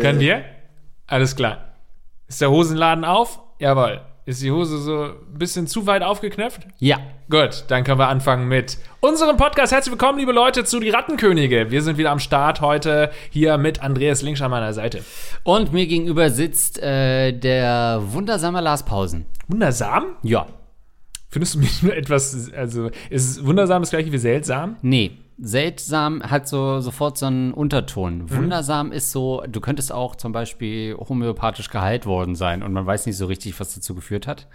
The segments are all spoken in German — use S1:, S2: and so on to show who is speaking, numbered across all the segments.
S1: Können wir? Alles klar. Ist der Hosenladen auf? Jawohl. Ist die Hose so ein bisschen zu weit aufgeknöpft?
S2: Ja.
S1: Gut, dann können wir anfangen mit unserem Podcast. Herzlich willkommen, liebe Leute, zu Die Rattenkönige. Wir sind wieder am Start heute hier mit Andreas Links an meiner Seite.
S2: Und mir gegenüber sitzt äh, der wundersame Lars Pausen.
S1: Wundersam?
S2: Ja.
S1: Findest du mich nur etwas, also ist wundersam das gleiche wie seltsam?
S2: Nee. Seltsam hat so sofort so einen Unterton. Wundersam ist so, du könntest auch zum Beispiel homöopathisch geheilt worden sein und man weiß nicht so richtig, was dazu geführt hat.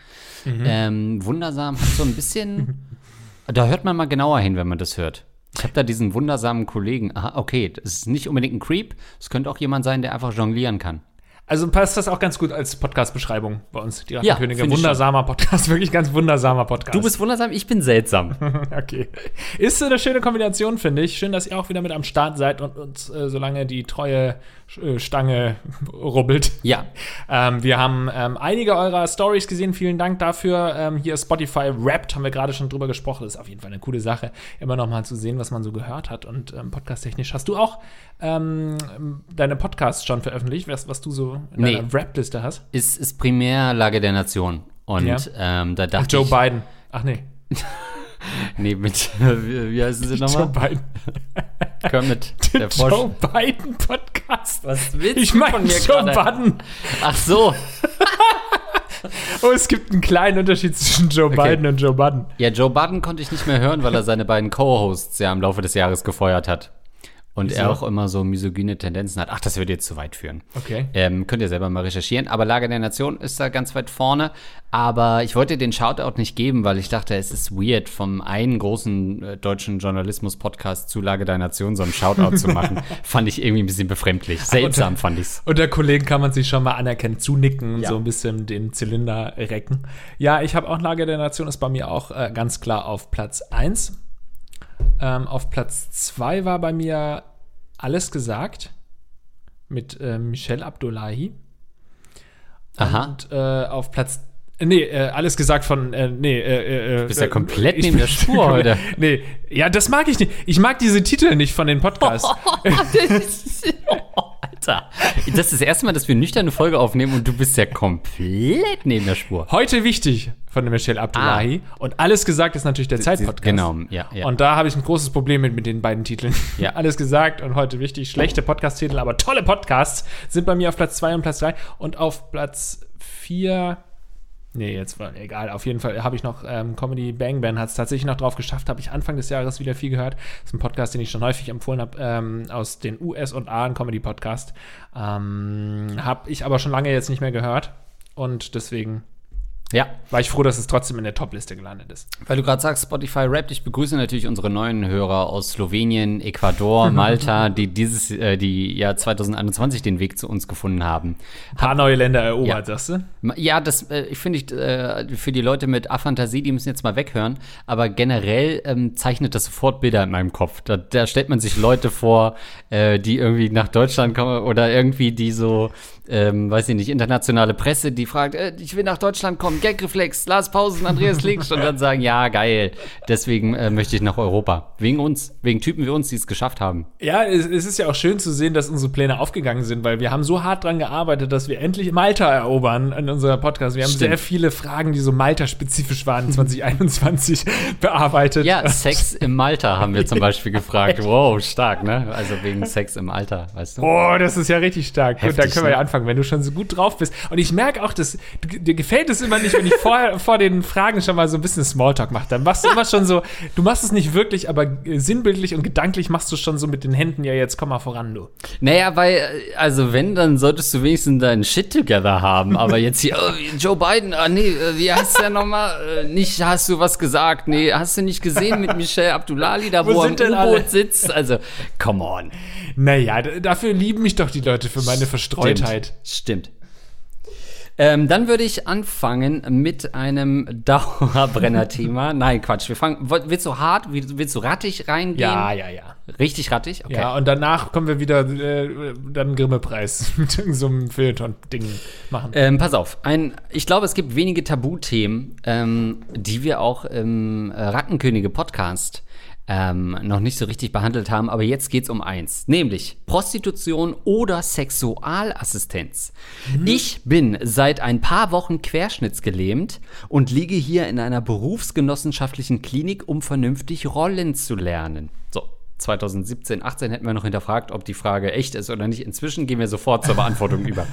S2: Ähm, wundersam hat so ein bisschen, da hört man mal genauer hin, wenn man das hört. Ich habe da diesen wundersamen Kollegen. Aha, okay, das ist nicht unbedingt ein Creep. Es könnte auch jemand sein, der einfach jonglieren kann.
S1: Also passt das auch ganz gut als Podcast-Beschreibung bei uns, die
S2: Ja,
S1: Rattenkönige.
S2: find ich
S1: Wundersamer Podcast, wirklich ganz wundersamer Podcast.
S2: Du bist wundersam, ich bin seltsam.
S1: Okay. Ist so eine schöne Kombination, finde ich. Schön, dass ihr auch wieder mit am Start seid und uns äh, so lange die treue äh, Stange rubbelt.
S2: Ja.
S1: Ähm, wir haben ähm, einige eurer Stories gesehen. Vielen Dank dafür. Ähm, hier Spotify Wrapped, haben wir gerade schon drüber gesprochen. Das ist auf jeden Fall eine coole Sache, immer noch mal zu sehen, was man so gehört hat. Und ähm, podcast-technisch hast du auch ähm, deine Podcasts schon veröffentlicht, was, was du so in
S2: Nee.
S1: deiner Wrapped-Liste hast.
S2: ist, ist primär Lage der Nation. Und
S1: Ja.
S2: ähm, da dachte
S1: Joe
S2: ich,
S1: Biden. Ach nee,
S2: nee, mit, wie, wie heißen sie
S1: Joe
S2: nochmal?
S1: Biden.
S2: Kermit, der
S1: Joe
S2: Frosch.
S1: Biden Podcast.
S2: Was willst
S1: Ich
S2: du
S1: meine
S2: von mir
S1: Joe? Biden.
S2: Ach so.
S1: Oh, es gibt einen kleinen Unterschied zwischen Joe
S2: Okay.
S1: Biden und Joe Biden.
S2: Ja, Joe Biden konnte ich nicht mehr hören, weil er seine beiden Co-Hosts ja im Laufe des Jahres gefeuert hat. Und
S1: Wieso?
S2: er auch immer so misogyne Tendenzen hat. Ach, das würde jetzt zu weit führen.
S1: Okay.
S2: Ähm, könnt ihr selber mal recherchieren. Aber Lage der Nation ist da ganz weit vorne. Aber ich wollte den Shoutout nicht geben, weil ich dachte, es ist weird, vom einen großen äh, deutschen Journalismus-Podcast zu Lage der Nation so einen Shoutout zu machen. Fand ich irgendwie ein bisschen befremdlich. Seltsam fand ich's.
S1: Unter Kollegen kann man sich schon mal anerkennen, zunicken und
S2: Ja.
S1: so ein bisschen den Zylinder recken. Ja, ich habe auch Lage der Nation, ist bei mir auch äh, ganz klar auf Platz 1. Ähm, auf Platz 2 war bei mir Alles gesagt mit äh, Michelle Abdullahi.
S2: Aha.
S1: Und äh, auf Platz Nee, äh, alles gesagt von, äh, nee, äh, äh,
S2: Du bist ja
S1: äh,
S2: komplett neben der Spur heute.
S1: Nee, ja, das mag ich nicht. Ich mag diese Titel nicht von den Podcasts.
S2: Alter, das ist das erste Mal, dass wir nüchtern eine Folge aufnehmen und du bist ja komplett neben der Spur.
S1: Heute wichtig von der Michelle Abdullahi. Und alles gesagt ist natürlich der Zeitpodcast.
S2: Genau, ja, ja.
S1: Und da habe ich ein großes Problem mit, mit den beiden Titeln.
S2: Ja.
S1: alles gesagt und heute wichtig. Schlechte Podcast-Titel, aber tolle Podcasts sind bei mir auf Platz 2 und Platz 3. Und auf Platz 4. Nee, jetzt war egal. Auf jeden Fall habe ich noch ähm, Comedy Bang Bang hat es tatsächlich noch drauf geschafft. Habe ich Anfang des Jahres wieder viel gehört. Das ist ein Podcast, den ich schon häufig empfohlen habe ähm, aus den US und A, ein Comedy Podcast. Ähm, habe ich aber schon lange jetzt nicht mehr gehört und deswegen
S2: ja,
S1: war ich froh, dass es trotzdem in der Top-Liste gelandet ist.
S2: weil du gerade sagst, Spotify Rap, ich begrüße natürlich unsere neuen Hörer aus Slowenien, Ecuador, Malta, die dieses, äh, die ja 2021 den Weg zu uns gefunden haben.
S1: Ein paar neue Länder erobert,
S2: Ja.
S1: sagst du?
S2: Ja, das äh, ich finde ich äh, für die Leute mit Aphantasie, die müssen jetzt mal weghören. Aber generell ähm, zeichnet das sofort Bilder in meinem Kopf. Da, da stellt man sich Leute vor, äh, die irgendwie nach Deutschland kommen oder irgendwie die so, ähm, weiß ich nicht, internationale Presse, die fragt, äh, ich will nach Deutschland kommen, Gagreflex, Lars Pausen, Andreas Linkst und dann sagen, ja geil. Deswegen äh, möchte ich nach Europa. Wegen uns, wegen Typen wie uns, die es geschafft haben.
S1: Ja, es, es ist ja auch schön zu sehen, dass unsere Pläne aufgegangen sind, weil wir haben so hart dran gearbeitet, dass wir endlich Malta erobern in unserer Podcast. Wir haben
S2: Stimmt.
S1: sehr viele Fragen, die so Malta-spezifisch waren, 2021 bearbeitet.
S2: Ja, Sex im Malta haben wir zum Beispiel gefragt. Wow, stark, ne? Also wegen Sex im Alter, weißt du?
S1: Oh, das ist ja richtig stark. Gut,
S2: Heftig,
S1: dann können wir
S2: ne?
S1: ja anfangen, wenn du schon so gut drauf bist. Und ich merke auch, dass dir gefällt es immer nicht, wenn ich vorher vor den Fragen schon mal so ein bisschen Smalltalk mache. Dann machst du immer schon so, du machst es nicht wirklich, aber sinnbildlich und gedanklich machst du schon so mit den Händen, ja, jetzt komm mal voran, du.
S2: Naja, weil, also wenn, dann solltest du wenigstens deinen Shit together haben. Aber jetzt hier, oh, Joe Biden, ah nee, äh, wie heißt der nochmal? Äh, Nicht hast du was gesagt, nee, hast du nicht gesehen mit Michelle Abdullahi, da
S1: Wo
S2: wo, er im? U-Boot sitzt? Also, come on.
S1: Naja, dafür lieben mich doch die Leute für meine Verstreutheit.
S2: Stimmt. Stimmt. Ähm, dann würde ich anfangen mit einem Dauerbrenner-Thema. Nein, Quatsch. Wir fangen. Willst du hart? Willst du rattig reingehen?
S1: Ja, ja, ja.
S2: Richtig rattig?
S1: Okay. Ja, und danach kommen wir wieder äh, dann Grimme-Preis mit so einem Feuilleton-Ding machen.
S2: Ähm, pass auf. Ein, ich glaube, es gibt wenige Tabuthemen, ähm, die wir auch im Rattenkönige-Podcast ähm, noch nicht so richtig behandelt haben, aber jetzt geht es um eins, nämlich Prostitution oder Sexualassistenz. Mhm. Ich bin seit ein paar Wochen querschnittsgelähmt und liege hier in einer berufsgenossenschaftlichen Klinik, um vernünftig Rollen zu lernen. So, 2017, 18 hätten wir noch hinterfragt, ob die Frage echt ist oder nicht. Inzwischen gehen wir sofort zur Beantwortung über.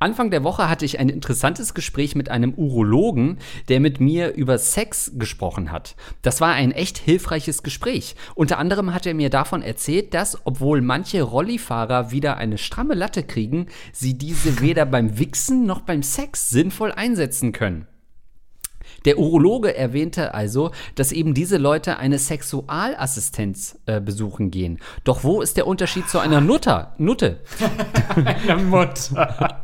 S2: Anfang der Woche hatte ich ein interessantes Gespräch mit einem Urologen, der mit mir über Sex gesprochen hat. Das war ein echt hilfreiches Gespräch. Unter anderem hat er mir davon erzählt, dass, obwohl manche Rollifahrer wieder eine stramme Latte kriegen, sie diese weder beim Wichsen noch beim Sex sinnvoll einsetzen können. Der Urologe erwähnte also, dass eben diese Leute eine Sexualassistenz äh, besuchen gehen. Doch wo ist der Unterschied zu einer Nutter, Nutte?
S1: eine Mutter.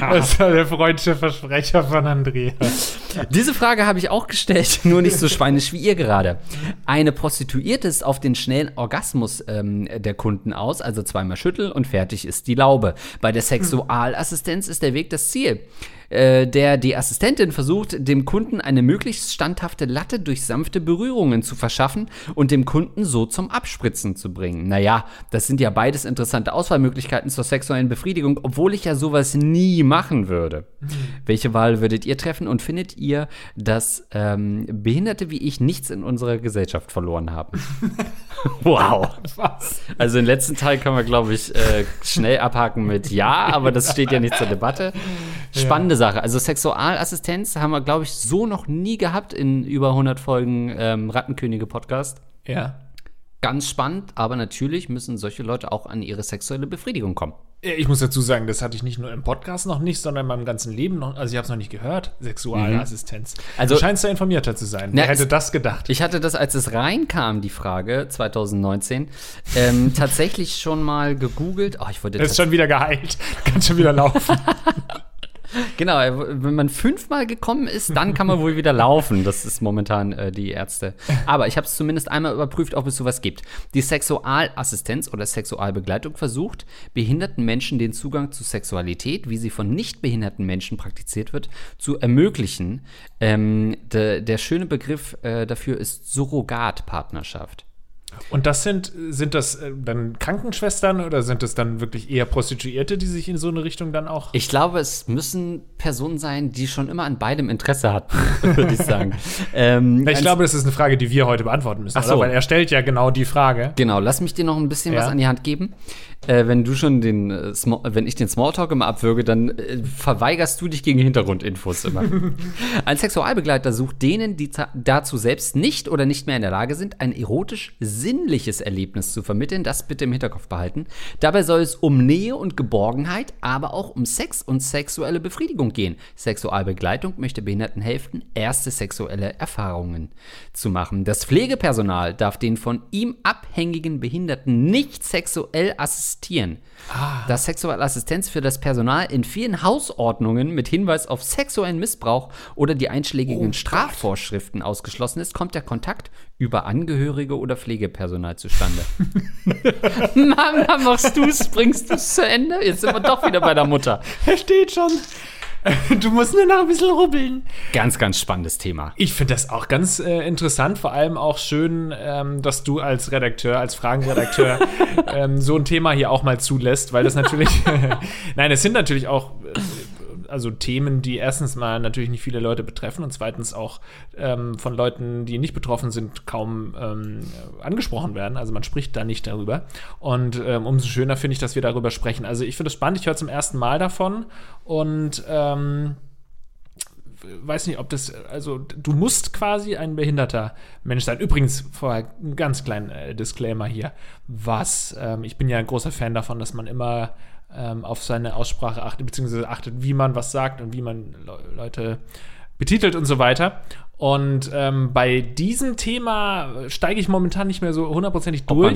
S1: Das war der freundliche Versprecher von Andreas.
S2: Diese Frage habe ich auch gestellt, nur nicht so schweinisch wie ihr gerade. Eine Prostituierte ist auf den schnellen Orgasmus ähm, der Kunden aus, also zweimal schütteln und fertig ist die Laube. Bei der Sexualassistenz ist der Weg das Ziel. Äh, der die Assistentin versucht, dem Kunden eine möglichst standhafte Latte durch sanfte Berührungen zu verschaffen und dem Kunden so zum Abspritzen zu bringen. Naja, das sind ja beides interessante Auswahlmöglichkeiten zur sexuellen Befriedigung, obwohl ich ja sowas nie machen würde. Mhm. Welche Wahl würdet ihr treffen und findet ihr, dass ähm, Behinderte wie ich nichts in unserer Gesellschaft verloren haben? wow. Was? Also den letzten Teil können wir, glaube ich, äh, schnell abhaken mit Ja, aber das steht ja nicht zur Debatte. Spannende ja. Sache. Also Sexualassistenz haben wir, glaube ich, so noch nie gehabt in über 100 Folgen ähm, Rattenkönige-Podcast.
S1: Ja.
S2: Ganz spannend, aber natürlich müssen solche Leute auch an ihre sexuelle Befriedigung kommen.
S1: Ich muss dazu sagen, das hatte ich nicht nur im Podcast noch nicht, sondern in meinem ganzen Leben noch. Also ich habe es noch nicht gehört. Sexualassistenz. Mhm. Also du scheinst da informierter zu sein. Na, Wer hätte das gedacht?
S2: Ich hatte das, als es reinkam, die Frage 2019, ähm, tatsächlich schon mal gegoogelt. Oh, ich wollte.
S1: Das ist schon wieder geheilt. Kann schon wieder laufen.
S2: Genau, wenn man fünfmal gekommen ist, dann kann man wohl wieder laufen. Das ist momentan äh, die Ärzte. Aber ich habe es zumindest einmal überprüft, ob es sowas gibt. Die Sexualassistenz oder Sexualbegleitung versucht, behinderten Menschen den Zugang zu Sexualität, wie sie von nicht behinderten Menschen praktiziert wird, zu ermöglichen. Ähm, de, der schöne Begriff äh, dafür ist Surrogatpartnerschaft.
S1: Und das sind, sind das äh, dann Krankenschwestern oder sind das dann wirklich eher Prostituierte, die sich in so eine Richtung dann auch.
S2: Ich glaube, es müssen Personen sein, die schon immer an beidem Interesse hatten, würde ich sagen.
S1: ähm, ich glaube, das ist eine Frage, die wir heute beantworten müssen, Ach so. Oder? weil er stellt ja genau die Frage.
S2: Genau, lass mich dir noch ein bisschen ja. was an die Hand geben. Äh, wenn du schon den, äh, wenn ich den Smalltalk immer abwürge, dann äh, verweigerst du dich gegen Hintergrundinfos immer. ein Sexualbegleiter sucht denen, die dazu selbst nicht oder nicht mehr in der Lage sind, ein erotisch sinnliches Erlebnis zu vermitteln. Das bitte im Hinterkopf behalten. Dabei soll es um Nähe und Geborgenheit, aber auch um Sex und sexuelle Befriedigung gehen. Sexualbegleitung möchte Behinderten helfen, erste sexuelle Erfahrungen zu machen. Das Pflegepersonal darf den von ihm abhängigen Behinderten nicht sexuell assistieren. Ah. Da Sexualassistenz für das Personal in vielen Hausordnungen mit Hinweis auf sexuellen Missbrauch oder die einschlägigen oh Strafvorschriften ausgeschlossen ist, kommt der Kontakt über Angehörige oder Pflegepersonal zustande. Mama, machst du es, bringst du es zu Ende? Jetzt sind wir doch wieder bei der Mutter.
S1: Er steht schon. Du musst nur noch ein bisschen rubbeln.
S2: Ganz, ganz spannendes Thema.
S1: Ich finde das auch ganz äh, interessant, vor allem auch schön, ähm, dass du als Redakteur, als Fragenredakteur ähm, so ein Thema hier auch mal zulässt, weil das natürlich, nein, es sind natürlich auch äh, also Themen, die erstens mal natürlich nicht viele Leute betreffen und zweitens auch ähm, von Leuten, die nicht betroffen sind, kaum ähm, angesprochen werden. Also man spricht da nicht darüber. Und ähm, umso schöner finde ich, dass wir darüber sprechen. Also ich finde es spannend, ich höre zum ersten Mal davon und ähm, weiß nicht, ob das, also du musst quasi ein behinderter Mensch sein. Übrigens, vorher ein ganz kleinen äh, Disclaimer hier. Was, ähm, ich bin ja ein großer Fan davon, dass man immer ähm, auf seine Aussprache achtet, beziehungsweise achtet, wie man was sagt und wie man Le Leute betitelt und so weiter. Und ähm, bei diesem Thema steige ich momentan nicht mehr so hundertprozentig durch.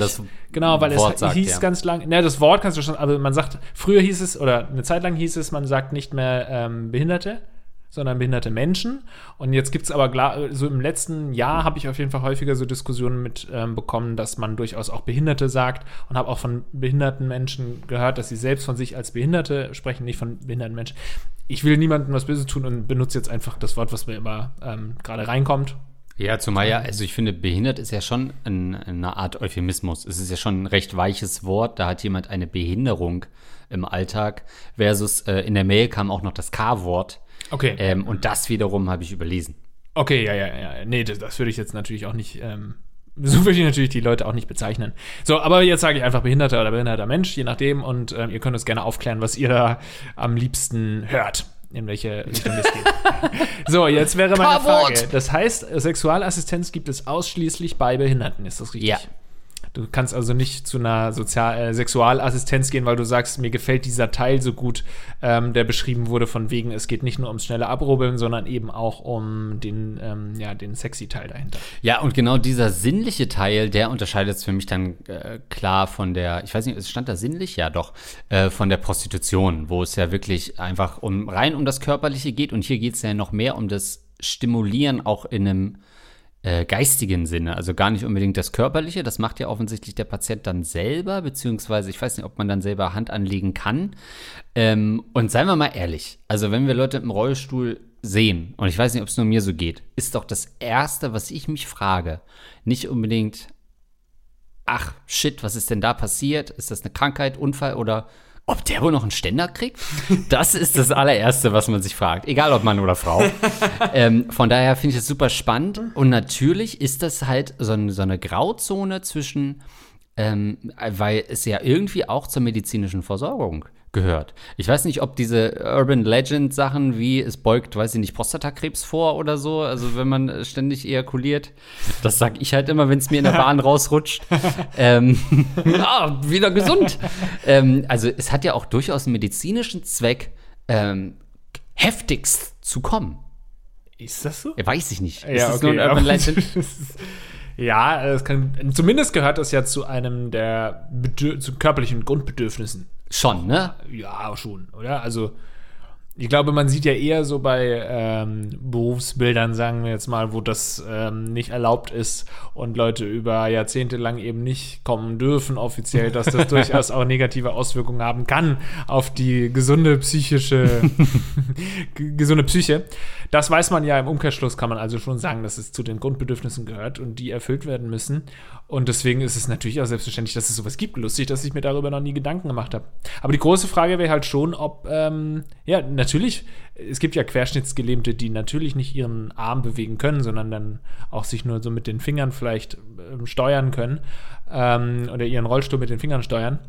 S1: genau, weil
S2: Wort
S1: es
S2: sagt,
S1: hieß
S2: ja.
S1: ganz lang, ne, das Wort kannst du schon, also man sagt, früher hieß es, oder eine Zeit lang hieß es, man sagt nicht mehr ähm, Behinderte, sondern behinderte Menschen. Und jetzt gibt es aber, so im letzten Jahr habe ich auf jeden Fall häufiger so Diskussionen mit ähm, dass man durchaus auch Behinderte sagt und habe auch von behinderten Menschen gehört, dass sie selbst von sich als Behinderte sprechen, nicht von behinderten Menschen. Ich will niemandem was Böses tun und benutze jetzt einfach das Wort, was mir immer ähm, gerade reinkommt.
S2: Ja, zumal ja, also ich finde, behindert ist ja schon ein, eine Art Euphemismus. Es ist ja schon ein recht weiches Wort. Da hat jemand eine Behinderung im Alltag. Versus äh, in der Mail kam auch noch das K-Wort.
S1: Okay.
S2: Ähm, und das wiederum habe ich überlesen.
S1: Okay, ja, ja, ja. Nee, das, das würde ich jetzt natürlich auch nicht, ähm, so würde ich natürlich die Leute auch nicht bezeichnen. So, aber jetzt sage ich einfach Behinderter oder behinderter Mensch, je nachdem. Und ähm, ihr könnt uns gerne aufklären, was ihr da am liebsten hört. In welche Richtung das geht. so, jetzt wäre meine. Frage. Das heißt, Sexualassistenz gibt es ausschließlich bei Behinderten, ist das richtig?
S2: Ja.
S1: Du kannst also nicht zu einer Sozial äh, Sexualassistenz gehen, weil du sagst, mir gefällt dieser Teil so gut, ähm, der beschrieben wurde, von wegen, es geht nicht nur ums schnelle Abrubbeln, sondern eben auch um den, ähm, ja, den sexy Teil dahinter.
S2: Ja, und genau dieser sinnliche Teil, der unterscheidet es für mich dann äh, klar von der, ich weiß nicht, es stand da sinnlich? Ja, doch, äh, von der Prostitution, wo es ja wirklich einfach um rein um das Körperliche geht. Und hier geht es ja noch mehr um das Stimulieren auch in einem äh, geistigen Sinne, also gar nicht unbedingt das Körperliche. Das macht ja offensichtlich der Patient dann selber, beziehungsweise ich weiß nicht, ob man dann selber Hand anlegen kann. Ähm, und seien wir mal ehrlich, also wenn wir Leute im Rollstuhl sehen, und ich weiß nicht, ob es nur mir so geht, ist doch das Erste, was ich mich frage, nicht unbedingt, ach shit, was ist denn da passiert? Ist das eine Krankheit, Unfall oder ob der wohl noch einen Ständer kriegt? Das ist das allererste, was man sich fragt, egal ob Mann oder Frau. ähm, von daher finde ich das super spannend und natürlich ist das halt so, ein, so eine Grauzone zwischen, ähm, weil es ja irgendwie auch zur medizinischen Versorgung gehört. Ich weiß nicht, ob diese Urban Legend Sachen wie es beugt, weiß ich nicht, Prostatakrebs vor oder so, also wenn man ständig ejakuliert, das sag ich halt immer, wenn es mir in der Bahn rausrutscht. ähm, ah, wieder gesund. ähm, also es hat ja auch durchaus einen medizinischen Zweck, ähm, heftigst zu kommen.
S1: Ist das so?
S2: Ja, weiß ich nicht.
S1: Ja,
S2: das nur ein
S1: okay,
S2: Urban Legend?
S1: Ja, es kann, zumindest gehört das ja zu einem der Bedür zu körperlichen Grundbedürfnissen.
S2: Schon, ne?
S1: Ja, schon, oder? Also, ich glaube, man sieht ja eher so bei ähm, Berufsbildern, sagen wir jetzt mal, wo das ähm, nicht erlaubt ist und Leute über Jahrzehnte lang eben nicht kommen dürfen, offiziell, dass das durchaus auch negative Auswirkungen haben kann auf die gesunde psychische, gesunde Psyche. Das weiß man ja im Umkehrschluss, kann man also schon sagen, dass es zu den Grundbedürfnissen gehört und die erfüllt werden müssen. Und deswegen ist es natürlich auch selbstverständlich, dass es sowas gibt. Lustig, dass ich mir darüber noch nie Gedanken gemacht habe. Aber die große Frage wäre halt schon, ob, ähm, ja, natürlich, es gibt ja Querschnittsgelähmte, die natürlich nicht ihren Arm bewegen können, sondern dann auch sich nur so mit den Fingern vielleicht ähm, steuern können ähm, oder ihren Rollstuhl mit den Fingern steuern.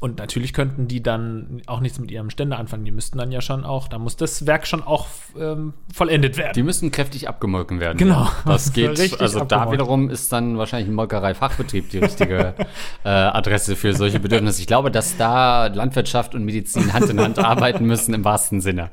S1: Und natürlich könnten die dann auch nichts mit ihrem Ständer anfangen. Die müssten dann ja schon auch, da muss das Werk schon auch ähm, vollendet werden.
S2: Die müssen kräftig abgemolken werden.
S1: Genau.
S2: Das geht.
S1: Richtig
S2: also da wiederum ist dann wahrscheinlich ein Molkerei-Fachbetrieb die richtige äh, Adresse für solche Bedürfnisse. Ich glaube, dass da Landwirtschaft und Medizin Hand in Hand arbeiten müssen im wahrsten Sinne.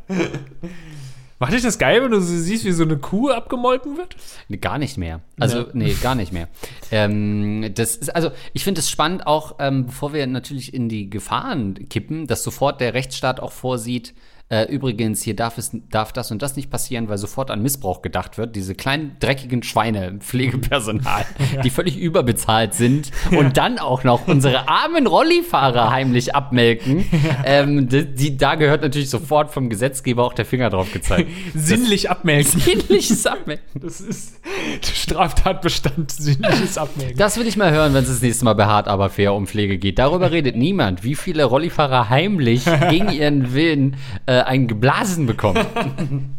S1: Macht dich das geil, wenn du siehst, wie so eine Kuh abgemolken wird?
S2: Gar nicht mehr. Also,
S1: Ja.
S2: nee, gar nicht mehr. Ähm, das ist, also, ich finde es spannend auch, ähm, bevor wir natürlich in die Gefahren kippen, dass sofort der Rechtsstaat auch vorsieht, äh, übrigens, hier darf es, darf das und das nicht passieren, weil sofort an Missbrauch gedacht wird. Diese kleinen, dreckigen Schweine im Pflegepersonal, die völlig überbezahlt sind und dann auch noch unsere armen Rollifahrer heimlich abmelken. Ähm, die, die, da gehört natürlich sofort vom Gesetzgeber auch der Finger drauf gezeigt.
S1: Sinnlich abmelken.
S2: Ähnliches Abmelken.
S1: Das ist Straftatbestand, sinnliches Abmelken.
S2: Das will ich mal hören, wenn es das nächste Mal bei Hart aber fair um Pflege geht. Darüber redet niemand, wie viele Rollifahrer heimlich gegen ihren Willen äh, einen geblasen bekommen.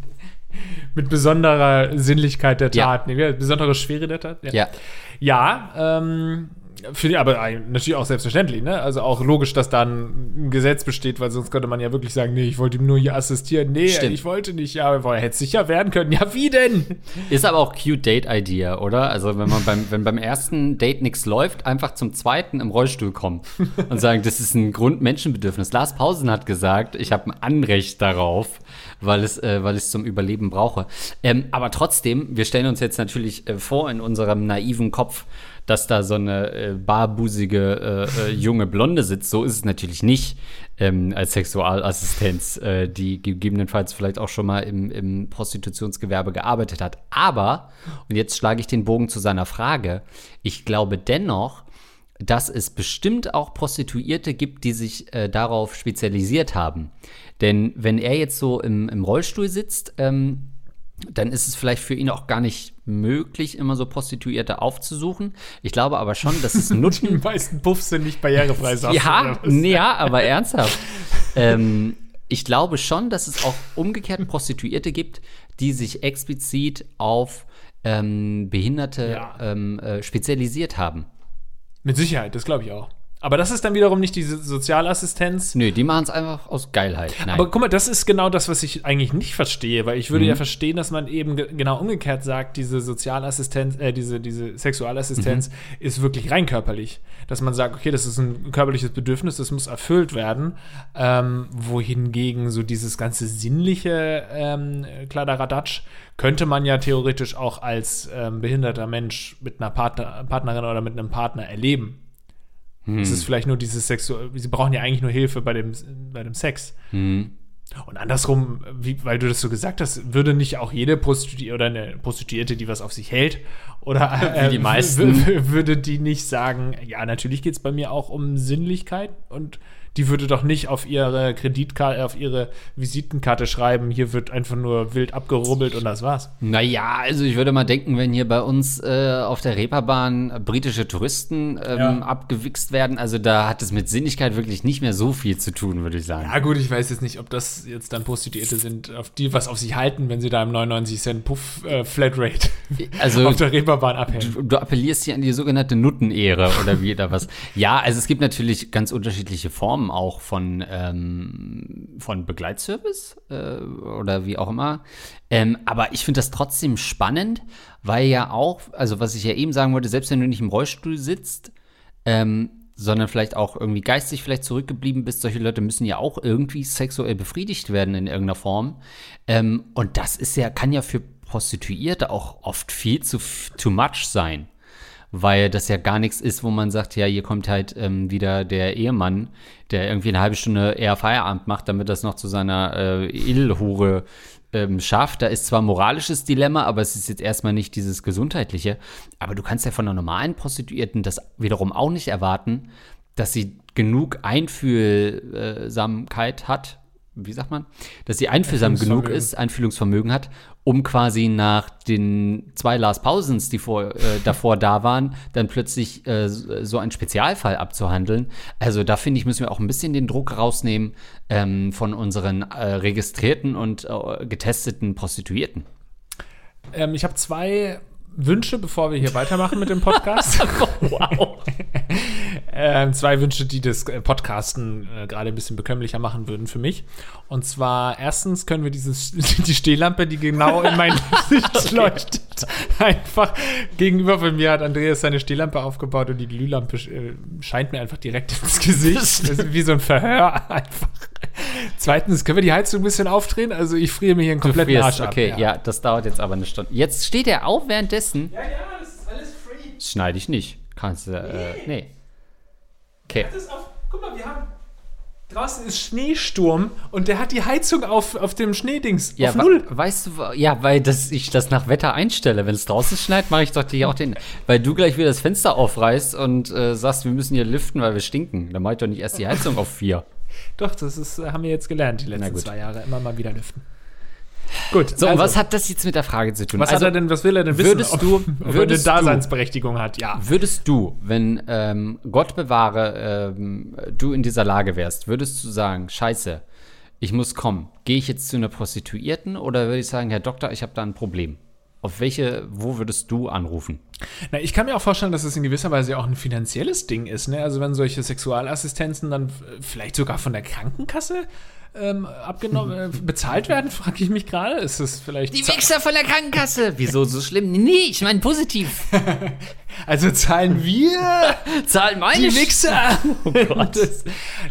S1: Mit besonderer Sinnlichkeit der
S2: Ja.
S1: Tat. Wie- besondere Schwere der Tat.
S2: Ja.
S1: Ja, ähm, Für die, aber natürlich auch selbstverständlich, ne? Also auch logisch, dass da ein Gesetz besteht, weil sonst könnte man ja wirklich sagen, nee, ich wollte ihm nur hier assistieren. Nee,
S2: Stimmt.
S1: ich wollte nicht. Ja, aber hätte sicher werden können. Ja, wie denn?
S2: Ist aber auch cute Date-Idea, oder? Also wenn man beim, wenn beim ersten Date nichts läuft, einfach zum zweiten im Rollstuhl kommen und sagen, das ist ein Grundmenschenbedürfnis. Lars Pausen hat gesagt, ich habe ein Anrecht darauf, weil es, äh, weil ich es zum Überleben brauche. Ähm, aber trotzdem, wir stellen uns jetzt natürlich äh, vor in unserem naiven Kopf, dass da so eine äh, barbusige äh, äh, junge Blonde sitzt. So ist es natürlich nicht ähm, als Sexualassistenz, äh, die gegebenenfalls vielleicht auch schon mal im, im Prostitutionsgewerbe gearbeitet hat. Aber, und jetzt schlage ich den Bogen zu seiner Frage, ich glaube dennoch, dass es bestimmt auch Prostituierte gibt, die sich äh, darauf spezialisiert haben. Denn wenn er jetzt so im, im Rollstuhl sitzt, ähm, dann ist es vielleicht für ihn auch gar nicht möglich, immer so Prostituierte aufzusuchen. Ich glaube aber schon, dass es
S1: Die
S2: Nutten
S1: meisten Puffs sind nicht barrierefrei. sagst du,
S2: ja, nee, ja, aber ernsthaft. ähm, ich glaube schon, dass es auch umgekehrt Prostituierte gibt, die sich explizit auf ähm, Behinderte
S1: Ja.
S2: ähm, äh, spezialisiert haben.
S1: Mit Sicherheit, das glaube ich auch. Aber das ist dann wiederum nicht diese Sozialassistenz.
S2: Nö, die machen es einfach aus Geilheit. Nein.
S1: Aber guck mal, das ist genau das, was ich eigentlich nicht verstehe, weil ich würde ja verstehen, dass man eben ge genau umgekehrt sagt, diese Sozialassistenz, äh, diese, diese Sexualassistenz ist wirklich rein körperlich. Dass man sagt, okay, das ist ein körperliches Bedürfnis, das muss erfüllt werden. Ähm, wohingegen so dieses ganze sinnliche ähm, Kladderadatsch könnte man ja theoretisch auch als ähm, behinderter Mensch mit einer Partner, Partnerin oder mit einem Partner erleben. Es ist vielleicht nur dieses Sexual. Sie brauchen ja eigentlich nur Hilfe bei dem, bei dem Sex.
S2: Hm.
S1: Und andersrum, wie, weil du das so gesagt hast, würde nicht auch jede Prostituierte oder eine Prostituierte, die was auf sich hält, oder äh,
S2: Wie die meisten.
S1: würde die nicht sagen, ja, natürlich geht es bei mir auch um Sinnlichkeit und die würde doch nicht auf ihre Kreditkarte, auf ihre Visitenkarte schreiben, hier wird einfach nur wild abgerubbelt und das war's.
S2: Naja, also ich würde mal denken, wenn hier bei uns äh, auf der Reeperbahn äh, britische Touristen ähm,
S1: Ja.
S2: abgewichst werden, also da hat es mit Sinnlichkeit wirklich nicht mehr so viel zu tun, würde ich sagen.
S1: Ja gut, ich weiß jetzt nicht, ob das jetzt dann Prostituierte sind, auf die was auf sich halten, wenn sie da im 99 Cent Puff äh, Flatrate
S2: Also
S1: auf der Reeperbahn abhängen.
S2: Du, du appellierst hier an die sogenannte Nuttenehre oder wie da was. Ja, also es gibt natürlich ganz unterschiedliche Formen auch von, ähm, von Begleitservice äh, oder wie auch immer. Ähm, aber ich finde das trotzdem spannend, weil ja auch, also was ich ja eben sagen wollte, selbst wenn du nicht im Rollstuhl sitzt, ähm, sondern vielleicht auch irgendwie geistig vielleicht zurückgeblieben bist. Solche Leute müssen ja auch irgendwie sexuell befriedigt werden in irgendeiner Form. Ähm, und das ist ja, kann ja für Prostituierte auch oft viel zu too much sein. Weil das ja gar nichts ist, wo man sagt, ja, hier kommt halt ähm, wieder der Ehemann, der irgendwie eine halbe Stunde eher Feierabend macht, damit das noch zu seiner äh, Edelhure ähm, schafft. Da ist zwar moralisches Dilemma, aber es ist jetzt erstmal nicht dieses gesundheitliche. Aber du kannst ja von einer normalen Prostituierten das wiederum auch nicht erwarten, dass sie genug Einfühlsamkeit hat. Wie sagt man? Dass sie einfühlsam genug ist, Einfühlungsvermögen hat, um quasi nach den zwei Lars Pausens, die vor, äh, davor da waren, dann plötzlich äh, so einen Spezialfall abzuhandeln. Also da finde ich, müssen wir auch ein bisschen den Druck rausnehmen ähm, von unseren äh, registrierten und äh, getesteten Prostituierten.
S1: Ähm, ich habe zwei Wünsche, bevor wir hier weitermachen mit dem Podcast.
S2: Wow.
S1: Ähm, zwei Wünsche, die das äh, Podcasten äh, gerade ein bisschen bekömmlicher machen würden für mich. Und zwar erstens können wir dieses, die Stehlampe, die genau in mein Gesicht leuchtet, einfach gegenüber von mir hat Andreas seine Stehlampe aufgebaut und die Glühlampe äh, scheint mir einfach direkt ins Gesicht. Das ist wie so ein Verhör einfach. Zweitens, können wir die Heizung ein bisschen aufdrehen? Also ich friere mir hier einen kompletten
S2: frierst,
S1: Arsch ab.
S2: okay, ja. das dauert jetzt aber eine Stunde. Jetzt steht er auf währenddessen.
S1: Ja, ja, das ist alles free.
S2: Schneide ich nicht. Kannst du, äh, nee. Okay.
S1: Guck mal, wir haben. Draußen ist Schneesturm und der hat die Heizung auf, auf dem Schneedings.
S2: Ja,
S1: auf Null.
S2: weißt du, ja, weil das, ich das nach Wetter einstelle. Wenn es draußen schneit, mache ich doch hier auch den. Weil du gleich wieder das Fenster aufreißt und äh, sagst, wir müssen hier lüften, weil wir stinken. Dann mache ich doch nicht erst die Heizung auf vier.
S1: Doch, das ist, haben wir jetzt gelernt, die letzten zwei Jahre. Immer mal wieder lüften. Gut,
S2: So, und
S1: also,
S2: was hat das jetzt mit der Frage zu tun?
S1: was
S2: Also,
S1: hat er denn, was will er denn wissen?
S2: würdest
S1: ob,
S2: du-
S1: ob eine
S2: würdest du-
S1: Daseinsberechtigung hat? Ja.
S2: Würdest du, wenn ähm, Gott bewahre, ähm, du in dieser Lage wärst, würdest du sagen, scheiße, ich muss kommen. Gehe ich jetzt zu einer Prostituierten oder würde ich sagen, Herr Doktor, ich habe da ein Problem? Auf welche, wo würdest du anrufen?
S1: Na, ich kann mir auch vorstellen, dass es in gewisser Weise auch ein finanzielles Ding ist. Ne? Also wenn solche Sexualassistenzen dann vielleicht sogar von der Krankenkasse ähm, abgenommen, äh, bezahlt werden, frage ich mich gerade. Ist es vielleicht.
S2: Die Wichser von der Krankenkasse! Wieso so schlimm? Nee, ich meine positiv.
S1: also zahlen wir
S2: zahlen meine
S1: die Wichser! Oh Gott. Das,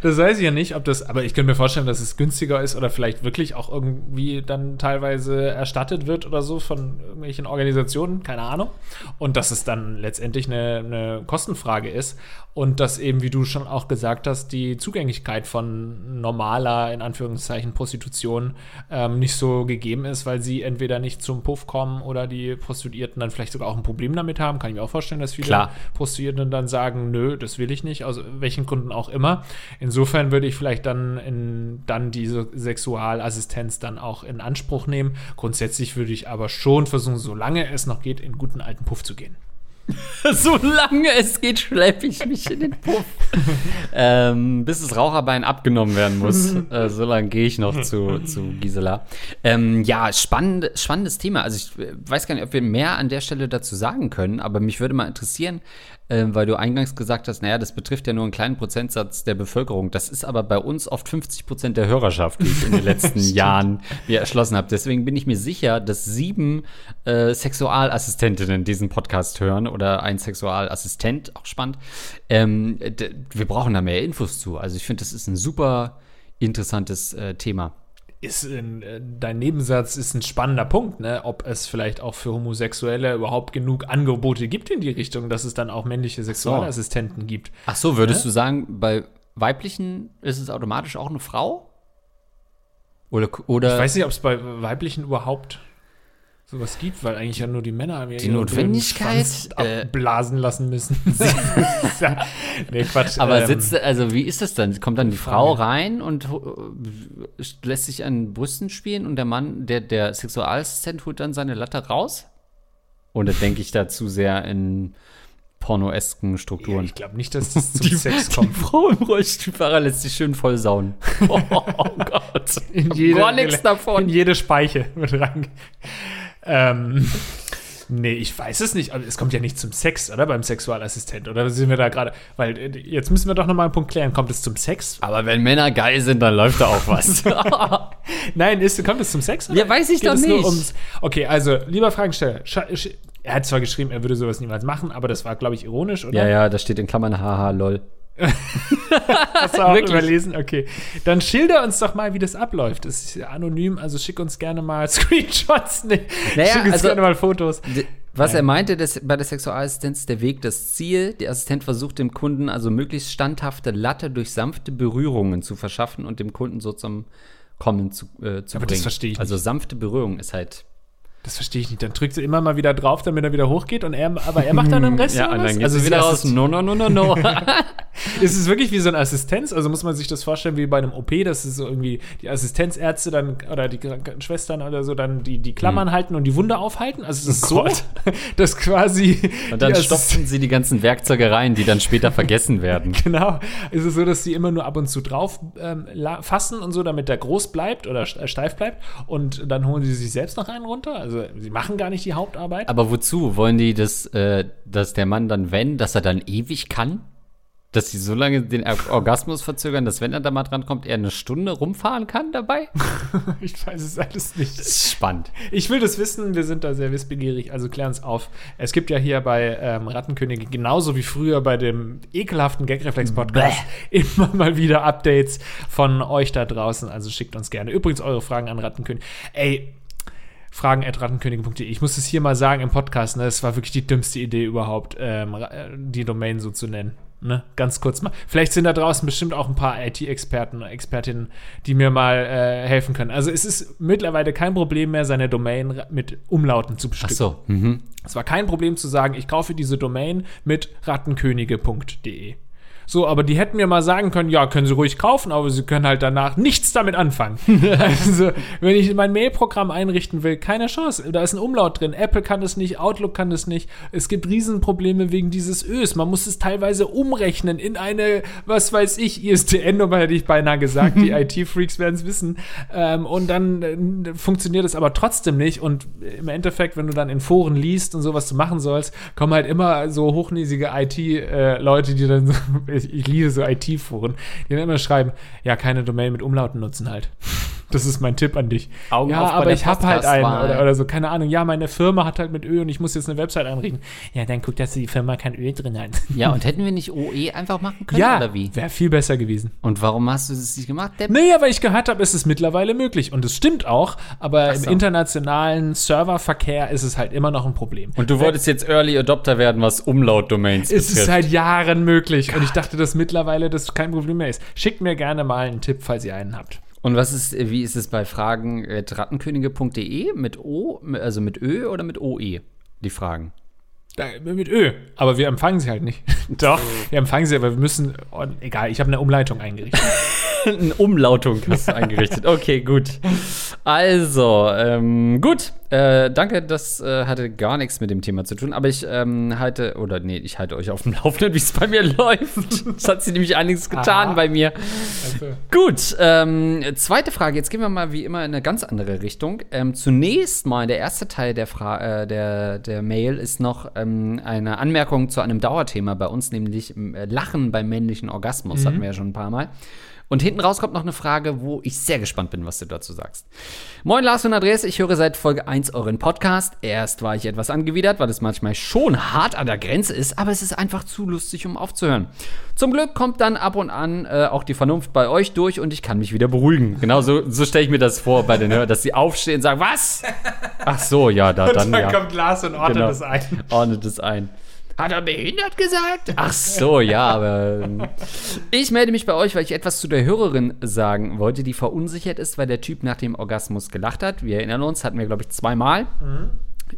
S1: das, weiß ich ja nicht, ob das, aber ich könnte mir vorstellen, dass es günstiger ist oder vielleicht wirklich auch irgendwie dann teilweise erstattet wird oder so von irgendwelchen Organisationen, keine Ahnung. Und dass es dann letztendlich eine, eine Kostenfrage ist und dass eben, wie du schon auch gesagt hast, die Zugänglichkeit von normaler, in Anführungszeichen, Prostitution ähm, nicht so gegeben ist, weil sie entweder nicht zum Puff kommen oder die Prostituierten dann vielleicht sogar auch ein Problem damit haben. Kann ich mir auch vorstellen, dass viele
S2: Klar.
S1: Prostituierten dann sagen, nö, das will ich nicht, aus welchen Gründen auch immer. Insofern würde ich vielleicht dann, in, dann diese Sexualassistenz dann auch in Anspruch nehmen. Grundsätzlich würde ich aber schon versuchen, solange es noch geht, in guten alten Puff zu gehen.
S2: Solange es geht, schleppe ich mich in den Puff. ähm, bis das Raucherbein abgenommen werden muss. äh, so lange gehe ich noch zu, zu Gisela. Ähm, ja, spannend, spannendes Thema. Also ich äh, weiß gar nicht, ob wir mehr an der Stelle dazu sagen können, aber mich würde mal interessieren, äh, weil du eingangs gesagt hast, naja, das betrifft ja nur einen kleinen Prozentsatz der Bevölkerung. Das ist aber bei uns oft 50 Prozent der Hörerschaft, die ich in den letzten Jahren mir erschlossen habe. Deswegen bin ich mir sicher, dass sieben äh, Sexualassistentinnen diesen Podcast hören oder ein Sexualassistent, auch spannend. Ähm, wir brauchen da mehr Infos zu. Also ich finde, das ist ein super interessantes äh, Thema
S1: ist in, äh, dein Nebensatz ist ein spannender Punkt, ne? ob es vielleicht auch für Homosexuelle überhaupt genug Angebote gibt in die Richtung, dass es dann auch männliche Sexualassistenten so. gibt.
S2: Ach so, würdest ne? du sagen, bei weiblichen ist es automatisch auch eine Frau?
S1: Oder, oder ich weiß nicht, ob es bei weiblichen überhaupt sowas gibt, weil eigentlich ja nur die Männer
S2: die Notwendigkeit
S1: äh, blasen lassen müssen.
S2: ja, nee, Quatsch. Aber ähm, sitzt, also wie ist das dann? Kommt dann die Frau rein und äh, lässt sich an Brüsten spielen und der Mann, der, der Sexualassistent holt dann seine Latte raus? Oder denke ich da zu sehr in pornoesken Strukturen. Ja,
S1: ich glaube nicht, dass das zum die, Sex kommt.
S2: Die Frau im Rollstuhlfahrer lässt sich schön voll sauen. Oh, oh Gott.
S1: In jede, Gar nichts davon. In jede Speiche mit rein. Ähm, nee, ich weiß es nicht. es kommt ja nicht zum Sex, oder? Beim Sexualassistent. Oder sind wir da gerade? Weil äh, jetzt müssen wir doch nochmal einen Punkt klären. Kommt es zum Sex?
S2: Aber wenn Männer geil sind, dann läuft da auch was.
S1: Nein, ist, kommt es zum Sex?
S2: Oder? Ja, weiß ich Geht doch nicht. Ums,
S1: okay, also, lieber Fragensteller, er hat zwar geschrieben, er würde sowas niemals machen, aber das war, glaube ich, ironisch, oder?
S2: Ja, ja, da steht in Klammern haha, lol.
S1: Hast du auch Wirklich? überlesen? Okay. Dann schilder uns doch mal, wie das abläuft. Das ist anonym, also schick uns gerne mal Screenshots. Nee,
S2: naja, schick uns also, gerne mal Fotos. Was er meinte, das, bei der Sexualassistenz der Weg das Ziel. Der Assistent versucht dem Kunden also möglichst standhafte Latte durch sanfte Berührungen zu verschaffen und dem Kunden so zum Kommen zu, äh, zu
S1: Aber bringen. das verstehe ich
S2: Also sanfte Berührung ist halt
S1: das verstehe ich nicht. Dann drückt sie immer mal wieder drauf, damit er wieder hochgeht und er, aber er macht dann den Rest.
S2: ja, und dann also wieder aus. No, no, no, no, no.
S1: ist es wirklich wie so eine Assistenz? Also muss man sich das vorstellen wie bei einem OP, dass es so irgendwie die Assistenzärzte dann oder die Schwestern oder so dann die, die Klammern hm. halten und die Wunde aufhalten? Also es ist oh so, dass quasi.
S2: Und dann stopfen sie die ganzen Werkzeuge rein, die dann später vergessen werden.
S1: Genau. Ist es so, dass sie immer nur ab und zu drauf ähm, fassen und so, damit der groß bleibt oder steif bleibt und dann holen sie sich selbst noch einen runter? Also sie machen gar nicht die Hauptarbeit.
S2: Aber wozu? Wollen die, das, äh, dass der Mann dann, wenn, dass er dann ewig kann? Dass sie so lange den Orgasmus verzögern, dass wenn er da mal dran kommt, er eine Stunde rumfahren kann dabei?
S1: ich weiß es alles nicht. Das
S2: ist spannend.
S1: Ich will das wissen, wir sind da sehr wissbegierig, also klären es auf. Es gibt ja hier bei ähm, Rattenkönige, genauso wie früher bei dem ekelhaften Gagreflex-Podcast, immer mal wieder Updates von euch da draußen. Also schickt uns gerne. Übrigens eure Fragen an Rattenkönig. Ey, fragen.rattenkönigin.de. Ich muss es hier mal sagen im Podcast, ne? Es war wirklich die dümmste Idee überhaupt, ähm, äh, die Domain so zu nennen. Ne? Ganz kurz mal. Vielleicht sind da draußen bestimmt auch ein paar IT-Experten, Expertinnen, die mir mal äh, helfen können. Also es ist mittlerweile kein Problem mehr, seine Domain mit Umlauten zu bestücken. Ach
S2: so. Mhm.
S1: Es war kein Problem zu sagen, ich kaufe diese Domain mit rattenkönige.de So, aber die hätten mir mal sagen können, ja, können sie ruhig kaufen, aber sie können halt danach nichts damit anfangen. also, wenn ich mein Mailprogramm einrichten will, keine Chance. Da ist ein Umlaut drin. Apple kann das nicht, Outlook kann das nicht. Es gibt Riesenprobleme wegen dieses Ös. Man muss es teilweise umrechnen in eine, was weiß ich, ISDN-Nummer hätte ich beinahe gesagt. Die IT-Freaks werden es wissen. Ähm, und dann äh, funktioniert es aber trotzdem nicht. Und im Endeffekt, wenn du dann in Foren liest und so, was du machen sollst, kommen halt immer so hochnäsige IT-Leute, die dann so, ich, liebe so IT-Foren, die dann immer schreiben, ja, keine Domain mit Umlauten nutzen halt. Das ist mein Tipp an dich.
S2: Augen
S1: ja,
S2: auf
S1: aber ich habe halt einen oder, oder so, keine Ahnung. Ja, meine Firma hat halt mit Ö und ich muss jetzt eine Website einrichten. Ja, dann guck, dass die Firma kein Ö drin hat.
S2: Ja, und hätten wir nicht OE einfach machen können,
S1: Ja,
S2: oder wie?
S1: wäre viel besser gewesen.
S2: Und warum hast du das nicht gemacht, Depp?
S1: Naja, weil ich gehört habe, ist es mittlerweile möglich. Und es stimmt auch, aber
S2: so.
S1: im internationalen Serververkehr ist es halt immer noch ein Problem.
S2: Und du wolltest jetzt Early Adopter werden, was Umlaut-Domains
S1: Es ist seit Jahren möglich und ich dachte, dass mittlerweile das kein Problem mehr ist. Schickt mir gerne mal einen Tipp, falls ihr einen habt.
S2: Und was ist, wie ist es bei Fragen äh, rattenkönige.de mit O, also mit Ö oder mit OE? Die Fragen.
S1: Da, mit Ö. Aber wir empfangen sie halt nicht. Doch, wir empfangen sie, aber wir müssen. Oh, egal, ich habe eine Umleitung eingerichtet.
S2: Eine Umlautung hast du eingerichtet. Okay, gut. Also, ähm, gut. Äh, danke, das äh, hatte gar nichts mit dem Thema zu tun. Aber ich ähm, halte, oder nee, ich halte euch auf dem Laufenden, wie es bei mir läuft. Es hat sich nämlich einiges getan
S1: Aha.
S2: bei mir.
S1: Also,
S2: Gut, ähm, zweite Frage. Jetzt gehen wir mal wie immer in eine ganz andere Richtung. Ähm, zunächst mal, der erste Teil der, Fra äh, der, der Mail ist noch ähm, eine Anmerkung zu einem Dauerthema bei uns, nämlich äh, Lachen beim männlichen Orgasmus. Hatten wir ja schon ein paar Mal. Und hinten raus kommt noch eine Frage, wo ich sehr gespannt bin, was du dazu sagst. Moin Lars und Andreas, ich höre seit Folge 1 euren Podcast. Erst war ich etwas angewidert, weil es manchmal schon hart an der Grenze ist, aber es ist einfach zu lustig, um aufzuhören. Zum Glück kommt dann ab und an äh, auch die Vernunft bei euch durch und ich kann mich wieder beruhigen. Genau so, so stelle ich mir das vor bei den Hörern, dass sie aufstehen und sagen, was? Ach so, ja, da, dann
S1: dann
S2: ja.
S1: kommt Lars und ordnet
S2: Genau.
S1: das ein.
S2: Ordnet es ein. Hat er behindert gesagt? Ach so, ja, aber ähm, ich melde mich bei euch, weil ich etwas zu der Hörerin sagen wollte, die verunsichert ist, weil der Typ nach dem Orgasmus gelacht hat. Wir erinnern uns, hatten wir, glaube ich, zweimal.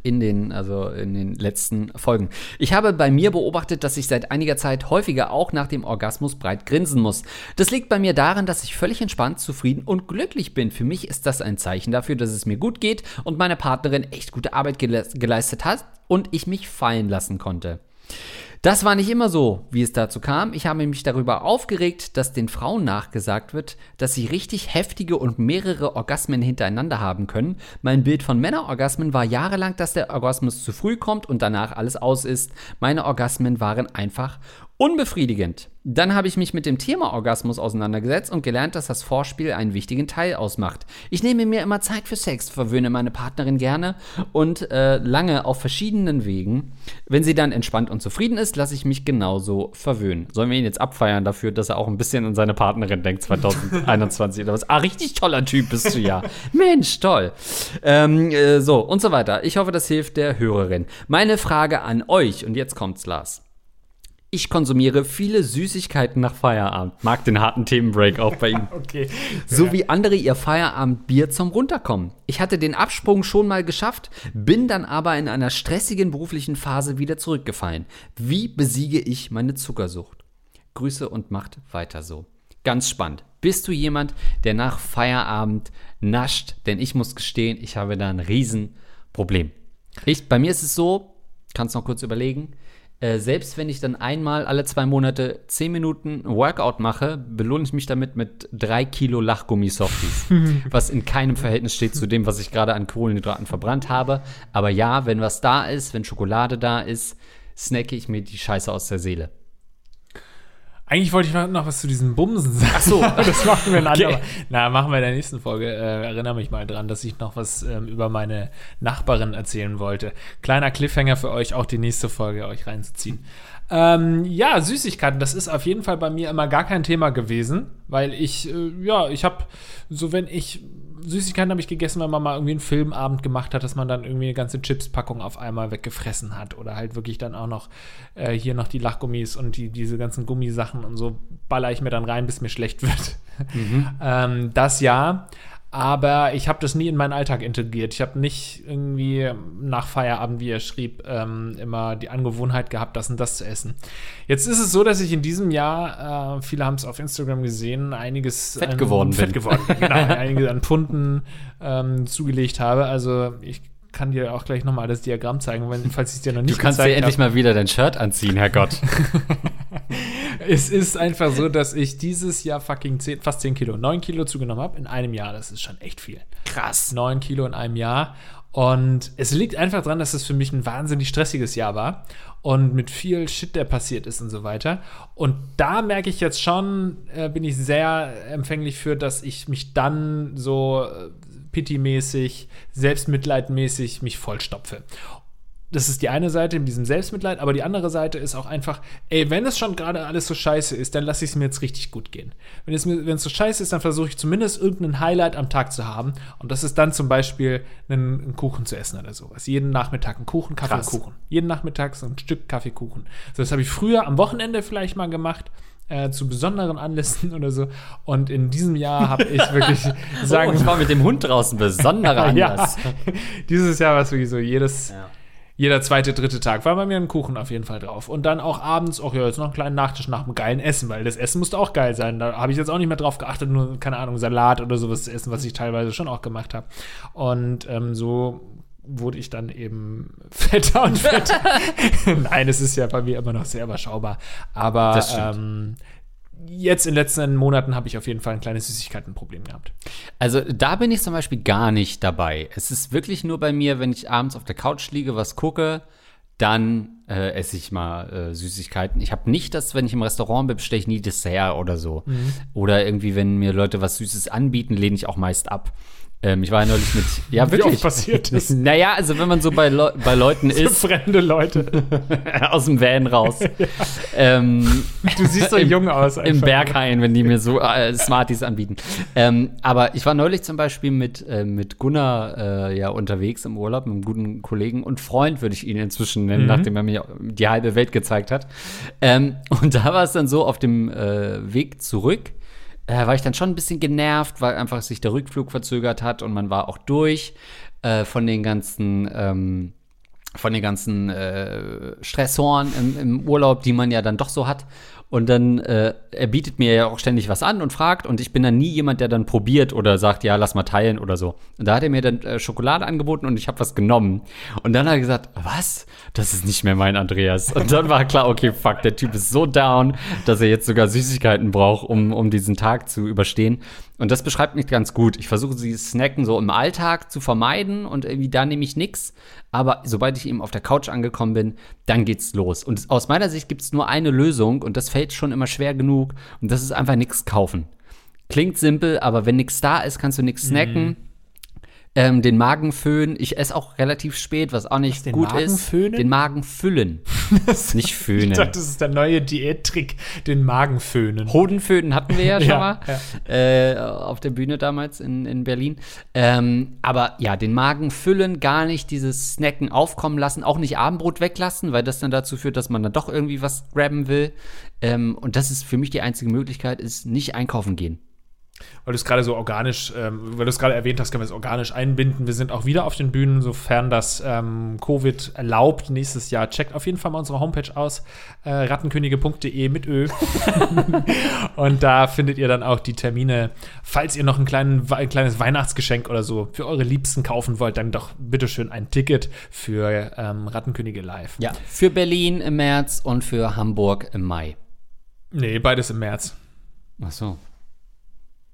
S2: In den, also in den letzten Folgen. Ich habe bei mir beobachtet, dass ich seit einiger Zeit häufiger auch nach dem Orgasmus breit grinsen muss. Das liegt bei mir daran, dass ich völlig entspannt, zufrieden und glücklich bin. Für mich ist das ein Zeichen dafür, dass es mir gut geht und meine Partnerin echt gute Arbeit gele geleistet hat und ich mich fallen lassen konnte. Das war nicht immer so, wie es dazu kam. Ich habe mich darüber aufgeregt, dass den Frauen nachgesagt wird, dass sie richtig heftige und mehrere Orgasmen hintereinander haben können. Mein Bild von Männerorgasmen war jahrelang, dass der Orgasmus zu früh kommt und danach alles aus ist. Meine Orgasmen waren einfach unbefriedigend. Dann habe ich mich mit dem Thema Orgasmus auseinandergesetzt und gelernt, dass das Vorspiel einen wichtigen Teil ausmacht. Ich nehme mir immer Zeit für Sex, verwöhne meine Partnerin gerne und äh, lange auf verschiedenen Wegen. Wenn sie dann entspannt und zufrieden ist, lasse ich mich genauso verwöhnen. Sollen wir ihn jetzt abfeiern dafür, dass er auch ein bisschen an seine Partnerin denkt 2021 oder was? Ah, richtig toller Typ bist du ja. Mensch, toll. Ähm, äh, so, und so weiter. Ich hoffe, das hilft der Hörerin. Meine Frage an euch, und jetzt kommt's, Lars. Ich konsumiere viele Süßigkeiten nach Feierabend. Mag den harten Themenbreak auch bei Ihnen.
S1: Okay.
S2: So wie andere ihr Feierabendbier zum Runterkommen. Ich hatte den Absprung schon mal geschafft, bin dann aber in einer stressigen beruflichen Phase wieder zurückgefallen. Wie besiege ich meine Zuckersucht? Grüße und macht weiter so. Ganz spannend. Bist du jemand, der nach Feierabend nascht? Denn ich muss gestehen, ich habe da ein Riesenproblem. Ich, bei mir ist es so, kannst noch kurz überlegen, äh, selbst wenn ich dann einmal alle zwei Monate zehn Minuten Workout mache, belohne ich mich damit mit drei Kilo Lachgummi-Softies. was in keinem Verhältnis steht zu dem, was ich gerade an Kohlenhydraten verbrannt habe. Aber ja, wenn was da ist, wenn Schokolade da ist, snacke ich mir die Scheiße aus der Seele.
S1: Eigentlich wollte ich noch was zu diesen Bumsen sagen. Ach
S2: so.
S1: das machen wir in
S2: Okay.
S1: anderer. Na, machen wir in der nächsten Folge. Äh, erinnere mich mal dran, dass ich noch was ähm, über meine Nachbarin erzählen wollte. Kleiner Cliffhanger für euch, auch die nächste Folge euch reinzuziehen. Ähm, ja, Süßigkeiten, das ist auf jeden Fall bei mir immer gar kein Thema gewesen, weil ich, äh, ja, ich habe, so wenn ich, Süßigkeiten habe ich gegessen, wenn man mal irgendwie einen Filmabend gemacht hat, dass man dann irgendwie eine ganze Chips-Packung auf einmal weggefressen hat oder halt wirklich dann auch noch äh, hier noch die Lachgummis und die, diese ganzen Gummisachen und so baller ich mir dann rein, bis mir schlecht wird. ähm, das ja. Aber ich habe das nie in meinen Alltag integriert. Ich habe nicht irgendwie nach Feierabend, wie er schrieb, ähm, immer die Angewohnheit gehabt, das und das zu essen. Jetzt ist es so, dass ich in diesem Jahr, äh, viele haben es auf Instagram gesehen, einiges
S2: fett geworden
S1: fett
S2: bin.
S1: geworden, genau, einiges an Pfunden ähm, zugelegt habe. Also ich kann dir auch gleich nochmal das Diagramm zeigen, wenn, falls ich es dir noch nicht
S2: Du kannst dir
S1: gezeigt
S2: endlich
S1: hab.
S2: mal wieder dein Shirt anziehen, Herrgott.
S1: Es ist einfach so, dass ich dieses Jahr fucking 10, fast 10 Kilo, 9 Kilo zugenommen habe in einem Jahr. Das ist schon echt viel.
S2: Krass.
S1: 9 Kilo in einem Jahr. Und es liegt einfach daran, dass es für mich ein wahnsinnig stressiges Jahr war und mit viel Shit, der passiert ist und so weiter. Und da merke ich jetzt schon, äh, bin ich sehr empfänglich für, dass ich mich dann so äh, pity-mäßig, selbstmitleidmäßig mich vollstopfe. Das ist die eine Seite in diesem Selbstmitleid, aber die andere Seite ist auch einfach, ey, wenn es schon gerade alles so scheiße ist, dann lasse ich es mir jetzt richtig gut gehen. Wenn es, mir, wenn es so scheiße ist, dann versuche ich zumindest irgendein Highlight am Tag zu haben. Und das ist dann zum Beispiel einen, einen Kuchen zu essen oder sowas. Jeden Nachmittag einen Kuchen, Kaffee,
S2: Krass.
S1: Kuchen. Jeden Nachmittag so ein Stück Kaffeekuchen. So, das habe ich früher am Wochenende vielleicht mal gemacht. Äh, zu besonderen Anlässen oder so. Und in diesem Jahr habe ich wirklich sagen
S2: oh, ich war mit dem Hund draußen, besonderer Anlass.
S1: ja, dieses Jahr war es wirklich so, jedes,
S2: Ja.
S1: Jeder zweite, dritte Tag war bei mir ein Kuchen auf jeden Fall drauf. Und dann auch abends, auch ja, jetzt noch einen kleinen Nachtisch nach einem geilen Essen, weil das Essen musste auch geil sein. Da habe ich jetzt auch nicht mehr drauf geachtet, nur, keine Ahnung, Salat oder sowas zu essen, was ich teilweise schon auch gemacht habe. Und ähm, so wurde ich dann eben fetter und fetter. Nein, es ist ja bei mir immer noch sehr überschaubar. Aber ähm, jetzt in den letzten Monaten habe ich auf jeden Fall ein kleines Süßigkeitenproblem gehabt.
S2: Also da bin ich zum Beispiel gar nicht dabei. Es ist wirklich nur bei mir, wenn ich abends auf der Couch liege, was gucke, dann äh, esse ich mal äh, Süßigkeiten. Ich habe nicht das, wenn ich im Restaurant bin, bestelle ich nie Dessert oder so. Oder irgendwie, wenn mir Leute was Süßes anbieten, lehne ich auch meist ab. Ähm, ich war ja neulich mit, ja
S1: Wie
S2: wirklich.
S1: oft passiert das?
S2: Naja, also wenn man so bei, Leu bei Leuten ist,
S1: Fremde Leute.
S2: aus dem Van raus. ähm,
S1: Du siehst so
S2: Im-
S1: jung aus.
S2: Im
S1: einfach.
S2: Berghain, wenn die mir so äh, Smarties anbieten. Ähm, aber ich war neulich zum Beispiel mit, äh, mit Gunnar äh, ja unterwegs im Urlaub, mit einem guten Kollegen und Freund, würde ich ihn inzwischen nennen, nachdem er mir die halbe Welt gezeigt hat. Ähm, und da war es dann so, auf dem äh, Weg zurück, äh, war ich dann schon ein bisschen genervt, weil einfach sich der Rückflug verzögert hat und man war auch durch äh, von den ganzen ähm, von den ganzen äh, Stressoren im, im Urlaub, die man ja dann doch so hat. Und dann, äh, er bietet mir ja auch ständig was an und fragt. Und ich bin dann nie jemand, der dann probiert oder sagt, ja, lass mal teilen oder so. Und da hat er mir dann äh, Schokolade angeboten und ich habe was genommen. Und dann hat er gesagt, was? Das ist nicht mehr mein Andreas. Und dann war klar, okay, fuck, der Typ ist so down, dass er jetzt sogar Süßigkeiten braucht, um, um diesen Tag zu überstehen. Und das beschreibt mich ganz gut. Ich versuche dieses Snacken so im Alltag zu vermeiden und irgendwie da nehme ich nichts. Aber sobald ich eben auf der Couch angekommen bin, dann geht's los. Und aus meiner Sicht gibt es nur eine Lösung und das fällt schon immer schwer genug. Und das ist einfach nichts kaufen. Klingt simpel, aber wenn nichts da ist, kannst du nichts snacken. Ähm, den Magen föhnen. Ich esse auch relativ spät, was auch nicht
S1: den
S2: gut
S1: Magen
S2: ist.
S1: föhnen?
S2: Den Magen füllen. Nicht
S1: Ich
S2: föhnen.
S1: dachte, das ist der neue Diättrick, den Magen föhnen.
S2: Hodenföhn hatten wir ja schon
S1: Ja,
S2: mal Äh, auf der Bühne damals in, in Berlin. Ähm, aber ja, den Magen füllen, gar nicht dieses Snacken aufkommen lassen, auch nicht Abendbrot weglassen, weil das dann dazu führt, dass man dann doch irgendwie was grabben will. Ähm, und das ist für mich die einzige Möglichkeit, ist nicht einkaufen gehen.
S1: Weil du es gerade so organisch, ähm, weil du es gerade erwähnt hast, können wir es organisch einbinden. Wir sind auch wieder auf den Bühnen, sofern das ähm, Covid erlaubt nächstes Jahr. Checkt auf jeden Fall mal unsere Homepage aus, äh, rattenkönige.de mit Ö. Und da findet ihr dann auch die Termine. Falls ihr noch einen kleinen, ein kleines Weihnachtsgeschenk oder so für eure Liebsten kaufen wollt, dann doch bitteschön ein Ticket für ähm, Rattenkönige Live.
S2: Ja. Für Berlin im März und für Hamburg im Mai.
S1: Nee, beides im März.
S2: Ach so.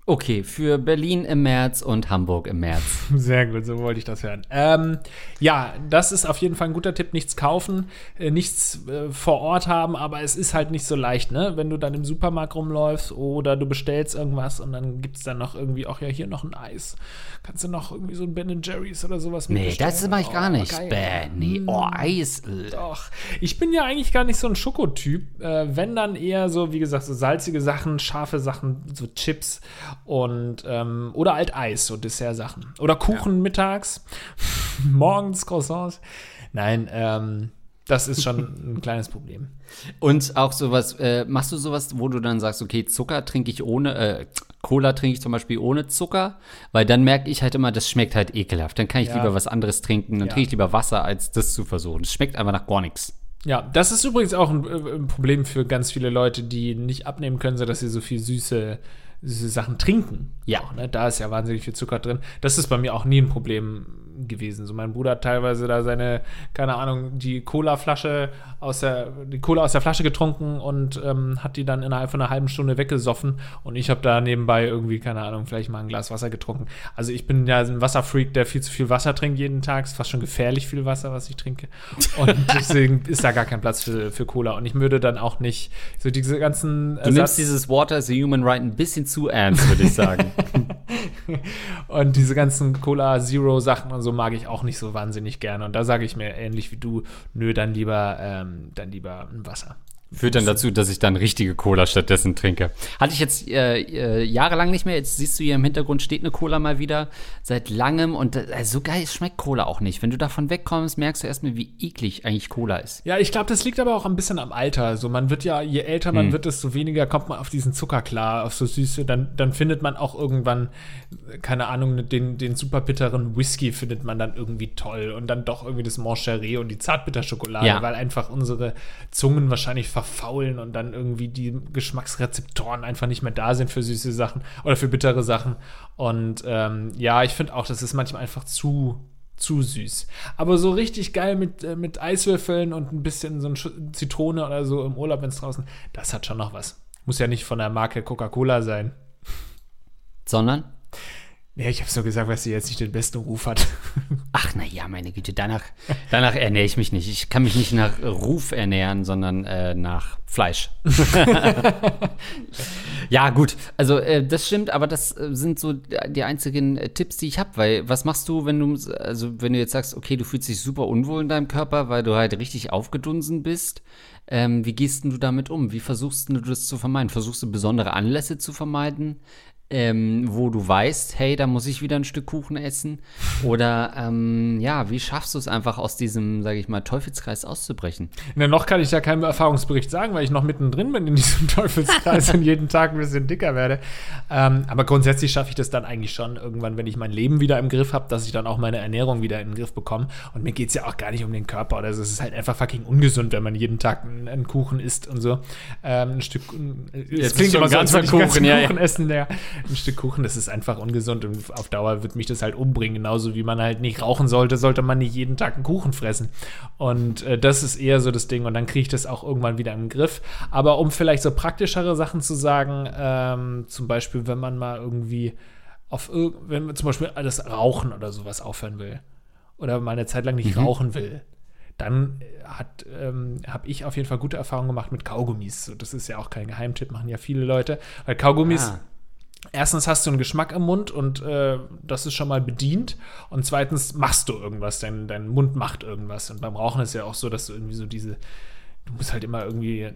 S2: Okay, für Berlin im März und Hamburg im März.
S1: Sehr gut, so wollte ich das hören. Ähm, ja, das ist auf jeden Fall ein guter Tipp. Nichts kaufen, äh, nichts äh, vor Ort haben, aber es ist halt nicht so leicht, ne? Wenn du dann im Supermarkt rumläufst oder du bestellst irgendwas und dann gibt es dann noch irgendwie, auch ja, hier noch ein Eis. Kannst du noch irgendwie so ein Ben Jerry's oder sowas
S2: Nee, das mache ich gar
S1: Oh,
S2: nicht.
S1: geil.
S2: Bäh, nee, oh, Eis. äh.
S1: Doch. Ich bin ja eigentlich gar nicht so ein Schokotyp. Äh, wenn dann eher so, wie gesagt, so salzige Sachen, scharfe Sachen, so Chips und ähm, oder halt Eis, so Dessertsachen. Oder Kuchen mittags, morgens Croissants. Nein, ähm, das ist schon ein kleines Problem.
S2: Und auch sowas, äh, machst du sowas, wo du dann sagst, okay, Zucker trinke ich ohne, äh, Cola trinke ich zum Beispiel ohne Zucker, weil dann merke ich halt immer, das schmeckt halt ekelhaft. Dann kann ich
S1: Ja.
S2: lieber was anderes trinken. Dann
S1: Ja.
S2: trinke ich lieber Wasser, als das zu versuchen. Es schmeckt einfach nach gar nichts.
S1: Ja, das ist übrigens auch ein, äh, ein Problem für ganz viele Leute, die nicht abnehmen können, sodass sie so viel süße Sachen trinken.
S2: Ja.
S1: Auch, ne? Da ist ja wahnsinnig viel Zucker drin. Das ist bei mir auch nie ein Problem gewesen. So mein Bruder hat teilweise da seine, keine Ahnung, die Cola-Flasche aus der, die Cola aus der Flasche getrunken und ähm, hat die dann innerhalb von einer halben Stunde weggesoffen. Und ich habe da nebenbei irgendwie, keine Ahnung, vielleicht mal ein Glas Wasser getrunken. Also ich bin ja ein Wasserfreak, der viel zu viel Wasser trinkt jeden Tag. Ist fast schon gefährlich viel Wasser, was ich trinke. Und deswegen ist da gar kein Platz für, für Cola. Und ich würde dann auch nicht so diese ganzen
S2: Du nimmst dieses Water as a Human Right ein bisschen zu ernst, würde ich sagen.
S1: Und diese ganzen Cola Zero Sachen und so mag ich auch nicht so wahnsinnig gerne. Und da sage ich mir ähnlich wie du, nö, dann lieber, ähm, dann lieber ein Wasser.
S2: Führt dann dazu, dass ich dann richtige Cola stattdessen trinke. Hatte ich jetzt äh, äh, jahrelang nicht mehr. Jetzt siehst du hier im Hintergrund steht eine Cola mal wieder seit langem. Und äh, so geil schmeckt Cola auch nicht. Wenn du davon wegkommst, merkst du erstmal, wie eklig eigentlich Cola ist.
S1: Ja, ich glaube, das liegt aber auch ein bisschen am Alter. Also man wird ja, je älter man wird, desto weniger kommt man auf diesen Zucker klar, auf so Süße. Dann, dann findet man auch irgendwann, keine Ahnung, den, den super bitteren Whisky findet man dann irgendwie toll. Und dann doch irgendwie das Moncheré und die Zartbitterschokolade,
S2: Ja.
S1: weil einfach unsere Zungen wahrscheinlich verfaulen und dann irgendwie die Geschmacksrezeptoren einfach nicht mehr da sind für süße Sachen oder für bittere Sachen. Und ähm, ja, ich finde auch, das ist manchmal einfach zu zu süß. Aber so richtig geil mit, äh, mit Eiswürfeln und ein bisschen so ein Sch- Zitrone oder so im Urlaub, wenn es draußen, das hat schon noch was. Muss ja nicht von der Marke Coca-Cola sein.
S2: Sondern,
S1: Nee, ich habe so gesagt, weil sie jetzt nicht den besten Ruf hat.
S2: ach na ja, meine Güte, danach, danach ernähre ich mich nicht. Ich kann mich nicht nach Ruf ernähren, sondern äh, nach Fleisch. ja, gut. Also äh, das stimmt, aber das äh, sind so die einzigen äh, Tipps, die ich habe. Weil was machst du, wenn du, also wenn du jetzt sagst, okay, du fühlst dich super unwohl in deinem Körper, weil du halt richtig aufgedunsen bist. Ähm, wie gehst du damit um? Wie versuchst du das zu vermeiden? Versuchst du besondere Anlässe zu vermeiden? Ähm, wo du weißt, hey, da muss ich wieder ein Stück Kuchen essen? Oder ähm, ja, wie schaffst du es einfach aus diesem, sage ich mal, Teufelskreis auszubrechen?
S1: Na, noch kann ich ja keinen Erfahrungsbericht sagen, weil ich noch mittendrin bin in diesem Teufelskreis und jeden Tag ein bisschen dicker werde. Ähm, aber grundsätzlich schaffe ich das dann eigentlich schon irgendwann, wenn ich mein Leben wieder im Griff habe, dass ich dann auch meine Ernährung wieder in den Griff bekomme. Und mir geht es ja auch gar nicht um den Körper oder so. Es ist halt einfach fucking ungesund, wenn man jeden Tag einen, einen Kuchen isst und so. Ähm, ein Stück. Es würde ich einen ganzen
S2: Kuchen, ja, ja.
S1: Kuchen essen. Der, ein Stück Kuchen, das ist einfach ungesund und auf Dauer wird mich das halt umbringen. Genauso wie man halt nicht rauchen sollte, sollte man nicht jeden Tag einen Kuchen fressen. Und äh, das ist eher so das Ding. Und dann kriege ich das auch irgendwann wieder im Griff. Aber um vielleicht so praktischere Sachen zu sagen, ähm, zum Beispiel, wenn man mal irgendwie auf wenn man zum Beispiel das Rauchen oder sowas aufhören will. Oder mal eine Zeit lang nicht rauchen will. Dann äh, hat, ähm, habe ich auf jeden Fall gute Erfahrungen gemacht mit Kaugummis. So, das ist ja auch kein Geheimtipp, machen ja viele Leute. Weil Kaugummis,
S2: Ah.
S1: Erstens hast du einen Geschmack im Mund und äh, das ist schon mal bedient. Und zweitens machst du irgendwas, dein, dein Mund macht irgendwas. Und beim Rauchen ist ja auch so, dass du irgendwie so diese, du musst halt immer irgendwie,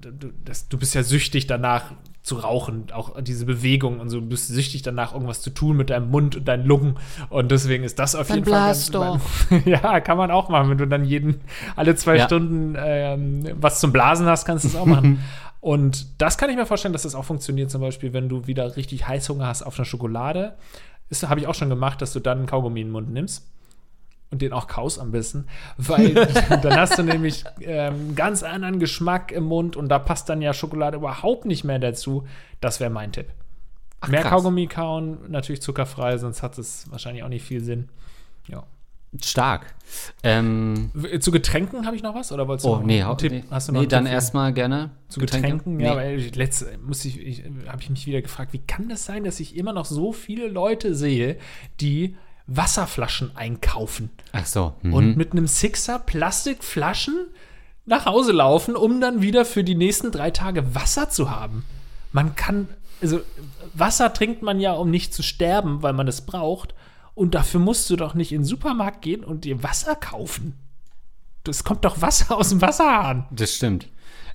S1: du, du, das, du bist ja süchtig danach zu rauchen, auch diese Bewegung und so, du bist süchtig danach irgendwas zu tun mit deinem Mund und deinen Lungen und deswegen ist das auf
S2: Dann
S1: jeden Fall
S2: blas doch.
S1: ja, kann man auch machen, wenn du dann jeden alle zwei
S2: Ja.
S1: Stunden ähm, was zum Blasen hast, kannst du es auch machen. Und das kann ich mir vorstellen, dass das auch funktioniert, zum Beispiel, wenn du wieder richtig Heißhunger hast auf eine Schokolade. Das habe ich auch schon gemacht, dass du dann einen Kaugummi in den Mund nimmst und den auch kaust am besten, weil dann hast du nämlich ähm, einen ganz anderen Geschmack im Mund und da passt dann ja Schokolade überhaupt nicht mehr dazu. Das wäre mein Tipp.
S2: Ach,
S1: mehr
S2: krass.
S1: Kaugummi kauen, natürlich zuckerfrei, sonst hat es wahrscheinlich auch nicht viel Sinn. Ja.
S2: Stark. Ähm,
S1: Zu Getränken habe ich noch was? Oder wolltest du
S2: oh,
S1: noch
S2: nee,
S1: einen Tipp?
S2: nee,
S1: Hast du noch
S2: nee dann erstmal gerne.
S1: zu Getränken? Ja,
S2: Nee.
S1: weil ich, letzte muss ich, ich habe ich mich wieder gefragt, wie kann das sein, dass ich immer noch so viele Leute sehe, die Wasserflaschen einkaufen
S2: Ach so. Mhm.
S1: und mit einem Sixer Plastikflaschen nach Hause laufen, um dann wieder für die nächsten drei Tage Wasser zu haben. Man kann, also Wasser trinkt man ja, um nicht zu sterben, weil man es braucht. Und dafür musst du doch nicht in den Supermarkt gehen und dir Wasser kaufen. Es kommt doch Wasser aus dem Wasserhahn.
S2: das stimmt.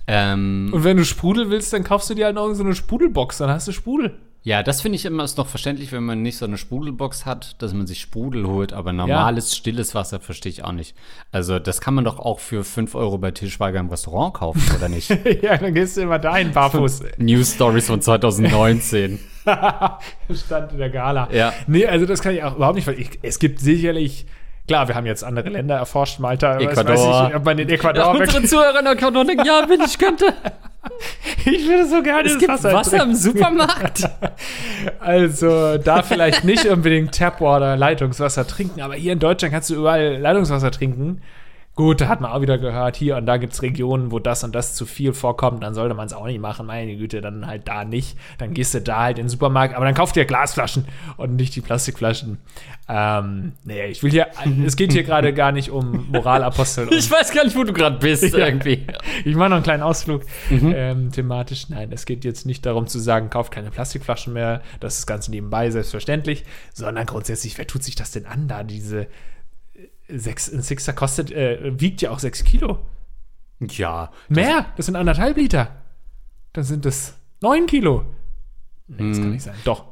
S2: Ähm,
S1: Und wenn du Sprudel willst, dann kaufst du dir halt noch so eine Sprudelbox, dann hast du Sprudel.
S2: Ja, das finde ich immer ist noch verständlich, wenn man nicht so eine Sprudelbox hat, dass man sich Sprudel holt, aber normales, stilles Wasser verstehe ich auch nicht. Also, das kann man doch auch für 5 Euro bei Tischweiger im Restaurant kaufen, oder nicht?
S1: ja, dann gehst du immer dahin, barfuß.
S2: News Stories von 2019.
S1: Stand in der Gala.
S2: Ja.
S1: Nee, also das kann ich auch überhaupt nicht, weil ich, es gibt sicherlich, klar, wir haben jetzt andere Länder erforscht, Malta, weiß-
S2: Ecuador.
S1: weiß ich, ob man in Ecuador
S2: Unsere Zuhörer in Ecuador denken, ja, wenn ich könnte.
S1: Ich würde so gerne
S2: Es
S1: das
S2: gibt
S1: Wasser,
S2: Wasser im Supermarkt.
S1: Also da vielleicht nicht unbedingt Tapwater, Leitungswasser trinken, aber hier in Deutschland kannst du überall Leitungswasser trinken. Gut, da hat man auch wieder gehört, hier und da gibt es Regionen, wo das und das zu viel vorkommt, dann sollte man es auch nicht machen, meine Güte, dann halt da nicht. Dann gehst du da halt in den Supermarkt, aber dann kauft dir Glasflaschen und nicht die Plastikflaschen. Ähm, nee, ich will hier, es geht hier gerade gar nicht um Moralapostel.
S2: Ich weiß gar nicht, wo du gerade bist,
S1: Ja.
S2: irgendwie.
S1: Ich mache noch einen kleinen Ausflug
S2: Mhm.
S1: ähm, thematisch. Nein, es geht jetzt nicht darum zu sagen, kauft keine Plastikflaschen mehr, das ist ganz nebenbei, selbstverständlich, sondern grundsätzlich, wer tut sich das denn an, da diese sechs, ein Sixer kostet, äh, wiegt ja auch sechs Kilo.
S2: Ja.
S1: Mehr, das sind anderthalb Liter. Dann sind das neun Kilo. Nee, das kann nicht sein. Doch.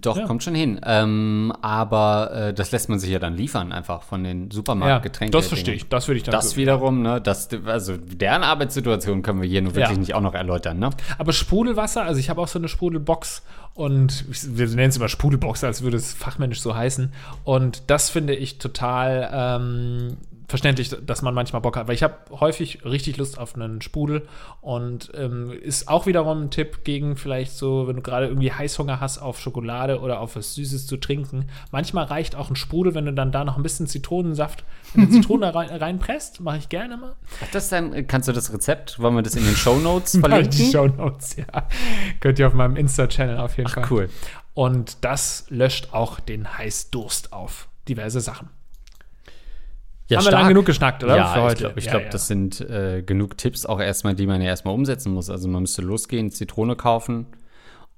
S2: Doch,
S1: Ja.
S2: kommt schon hin. Ähm, aber äh, das lässt man sich ja dann liefern, einfach von den
S1: Ja,
S2: Supermarktgetränken.
S1: das verstehe ich. Das würde ich dann
S2: Das
S1: so-
S2: wiederum, ne, das, also deren Arbeitssituation können wir hier nur wirklich
S1: Ja.
S2: nicht auch noch erläutern, ne?
S1: Aber Sprudelwasser, also ich habe auch so eine Sprudelbox und wir nennen es immer Sprudelbox, als würde es fachmännisch so heißen. Und das finde ich total ähm, verständlich, dass man manchmal Bock hat. Weil ich habe häufig richtig Lust auf einen Sprudel und ähm, ist auch wiederum ein Tipp gegen vielleicht so, wenn du gerade irgendwie Heißhunger hast auf Schokolade oder auf was Süßes zu trinken. Manchmal reicht auch ein Sprudel, wenn du dann da noch ein bisschen Zitronensaft, eine Zitrone rein, reinpresst, mache ich gerne mal.
S2: Das dann, kannst du das Rezept, wollen wir das in den Shownotes
S1: Die
S2: verlinken?
S1: Show Notes, ja. Könnt ihr auf meinem Insta-Channel auf jeden Fall.
S2: Ach, cool.
S1: Und das löscht auch den Heißdurst auf. Diverse Sachen.
S2: Ja,
S1: Haben wir lang genug geschnackt, oder?
S2: Ja,
S1: Für
S2: ich
S1: heute.
S2: glaube, ich
S1: Ja,
S2: glaub,
S1: ja.
S2: das sind äh, genug Tipps auch erstmal, die man ja erstmal umsetzen muss. Also man müsste losgehen, Zitrone kaufen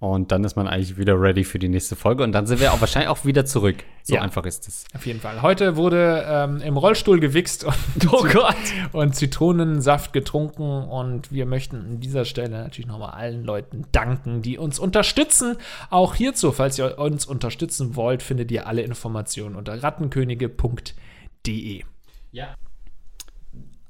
S2: und dann ist man eigentlich wieder ready für die nächste Folge und dann sind wir auch wahrscheinlich auch wieder zurück. So
S1: Ja.
S2: einfach ist es.
S1: Auf jeden Fall. Heute wurde ähm, im Rollstuhl gewichst und,
S2: Oh Gott.
S1: und Zitronensaft getrunken. Und wir möchten an dieser Stelle natürlich nochmal allen Leuten danken, die uns unterstützen. Auch hierzu, falls ihr uns unterstützen wollt, findet ihr alle Informationen unter rattenkönige.de.
S2: Ja.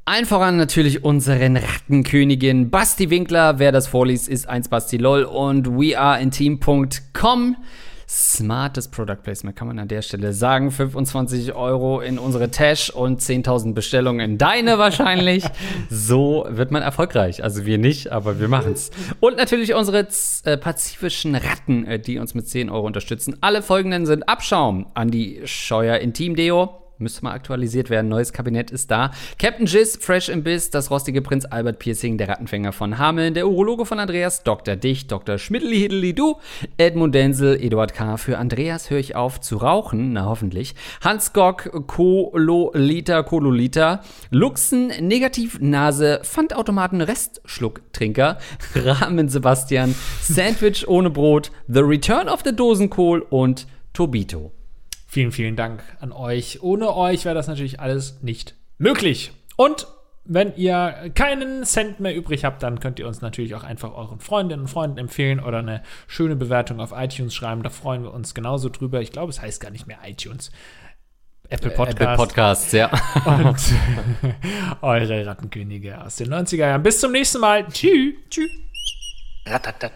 S2: Allen voran natürlich unseren Rattenkönigin Basti Winkler. Wer das vorliest, ist 1 Basti LOL und weareinteam.com. Smartes Product Placement kann man an der Stelle sagen. 25 Euro in unsere Tash und 10.000 Bestellungen in deine wahrscheinlich. so wird man erfolgreich. Also wir nicht, aber wir machen's. Und natürlich unsere äh, pazifischen Ratten, äh, die uns mit 10 Euro unterstützen. Alle folgenden sind Abschaum. Andi Scheuer Intim Deo. Müsste mal aktualisiert werden. Neues Kabinett ist da. Captain Jizz, Fresh im Biss, das rostige Prinz Albert Piercing, der Rattenfänger von Hameln, der Urologe von Andreas, Dr. Dicht, Dr. Schmidli Du, Edmund Denzel, Eduard K. Für Andreas höre ich auf zu rauchen, na hoffentlich. Hans Gock, Kololita, Kololita, Luxen, Negativ, Nase, Pfandautomaten, Restschlucktrinker, Rahmen Sebastian, Sandwich ohne Brot, The Return of the Dosenkohl und Tobito.
S1: Vielen, vielen Dank an euch. Ohne euch wäre das natürlich alles nicht möglich. Und wenn ihr keinen Cent mehr übrig habt, dann könnt ihr uns natürlich auch einfach euren Freundinnen und Freunden empfehlen oder eine schöne Bewertung auf iTunes schreiben. Da freuen wir uns genauso drüber. Ich glaube, es heißt gar nicht mehr iTunes. Apple Podcast
S2: Apple Podcasts, ja.
S1: und eure Rattenkönige aus den 90er Jahren. Bis zum nächsten Mal. Tschüss. Tschüss.
S3: Rattenkönig.